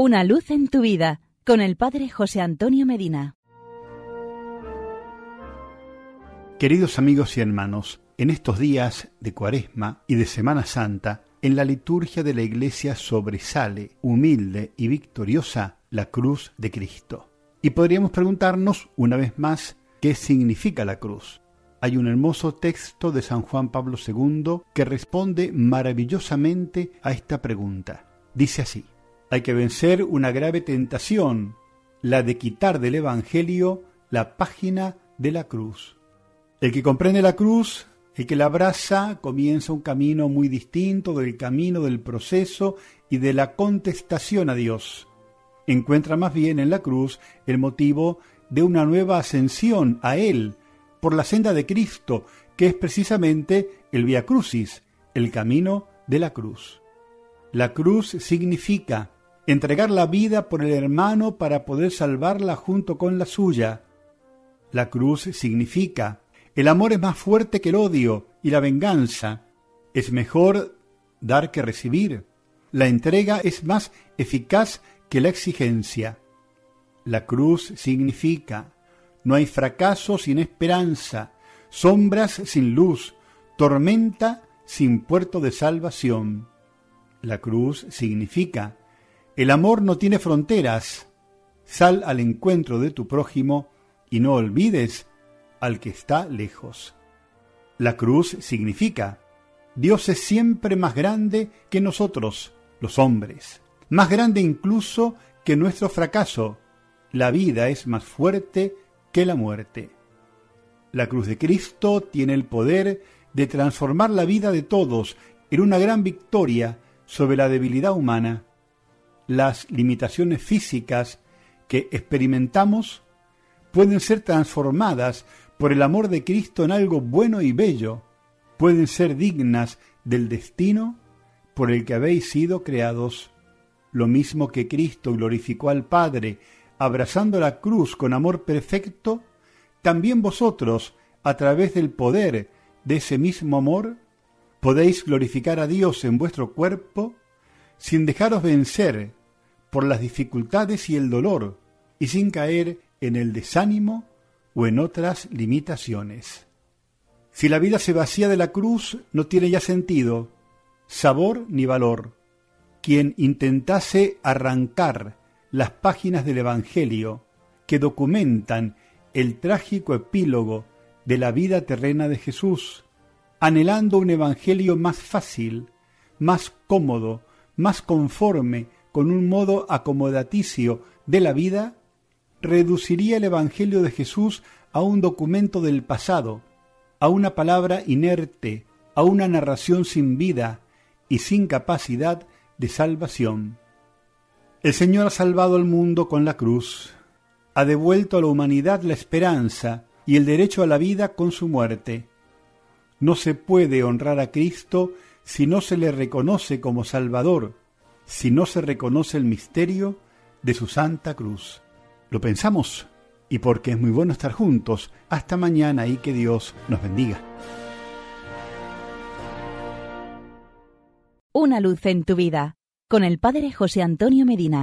Una luz en tu vida con el Padre José Antonio Medina. Queridos amigos y hermanos, en estos días de Cuaresma y de Semana Santa, en la liturgia de la Iglesia sobresale, humilde y victoriosa, la cruz de Cristo. Y podríamos preguntarnos una vez más qué significa la cruz. Hay un hermoso texto de San Juan Pablo II que responde maravillosamente a esta pregunta. Dice así, hay que vencer una grave tentación, la de quitar del Evangelio la página de la cruz. El que comprende la cruz, el que la abraza, comienza un camino muy distinto del camino del proceso y de la contestación a Dios. Encuentra más bien en la cruz el motivo de una nueva ascensión a Él por la senda de Cristo, que es precisamente el Via Crucis, el camino de la cruz. La cruz significa entregar la vida por el hermano para poder salvarla junto con la suya. La cruz significa el amor es más fuerte que el odio y la venganza. Es mejor dar que recibir. La entrega es más eficaz que la exigencia. La cruz significa no hay fracaso sin esperanza, sombras sin luz, tormenta sin puerto de salvación. La cruz significa el amor no tiene fronteras. Sal al encuentro de tu prójimo y no olvides al que está lejos. La cruz significa Dios es siempre más grande que nosotros, los hombres, más grande incluso que nuestro fracaso. La vida es más fuerte que la muerte. La cruz de Cristo tiene el poder de transformar la vida de todos en una gran victoria sobre la debilidad humana las limitaciones físicas que experimentamos pueden ser transformadas por el amor de Cristo en algo bueno y bello, pueden ser dignas del destino por el que habéis sido creados. Lo mismo que Cristo glorificó al Padre, abrazando la cruz con amor perfecto, también vosotros, a través del poder de ese mismo amor, podéis glorificar a Dios en vuestro cuerpo sin dejaros vencer por las dificultades y el dolor, y sin caer en el desánimo o en otras limitaciones. Si la vida se vacía de la cruz, no tiene ya sentido, sabor ni valor. Quien intentase arrancar las páginas del Evangelio que documentan el trágico epílogo de la vida terrena de Jesús, anhelando un Evangelio más fácil, más cómodo, más conforme con un modo acomodaticio de la vida, reduciría el Evangelio de Jesús a un documento del pasado, a una palabra inerte, a una narración sin vida y sin capacidad de salvación. El Señor ha salvado al mundo con la cruz, ha devuelto a la humanidad la esperanza y el derecho a la vida con su muerte. No se puede honrar a Cristo si no se le reconoce como Salvador, si no se reconoce el misterio de su Santa Cruz. Lo pensamos y porque es muy bueno estar juntos. Hasta mañana y que Dios nos bendiga. Una luz en tu vida con el Padre José Antonio Medina.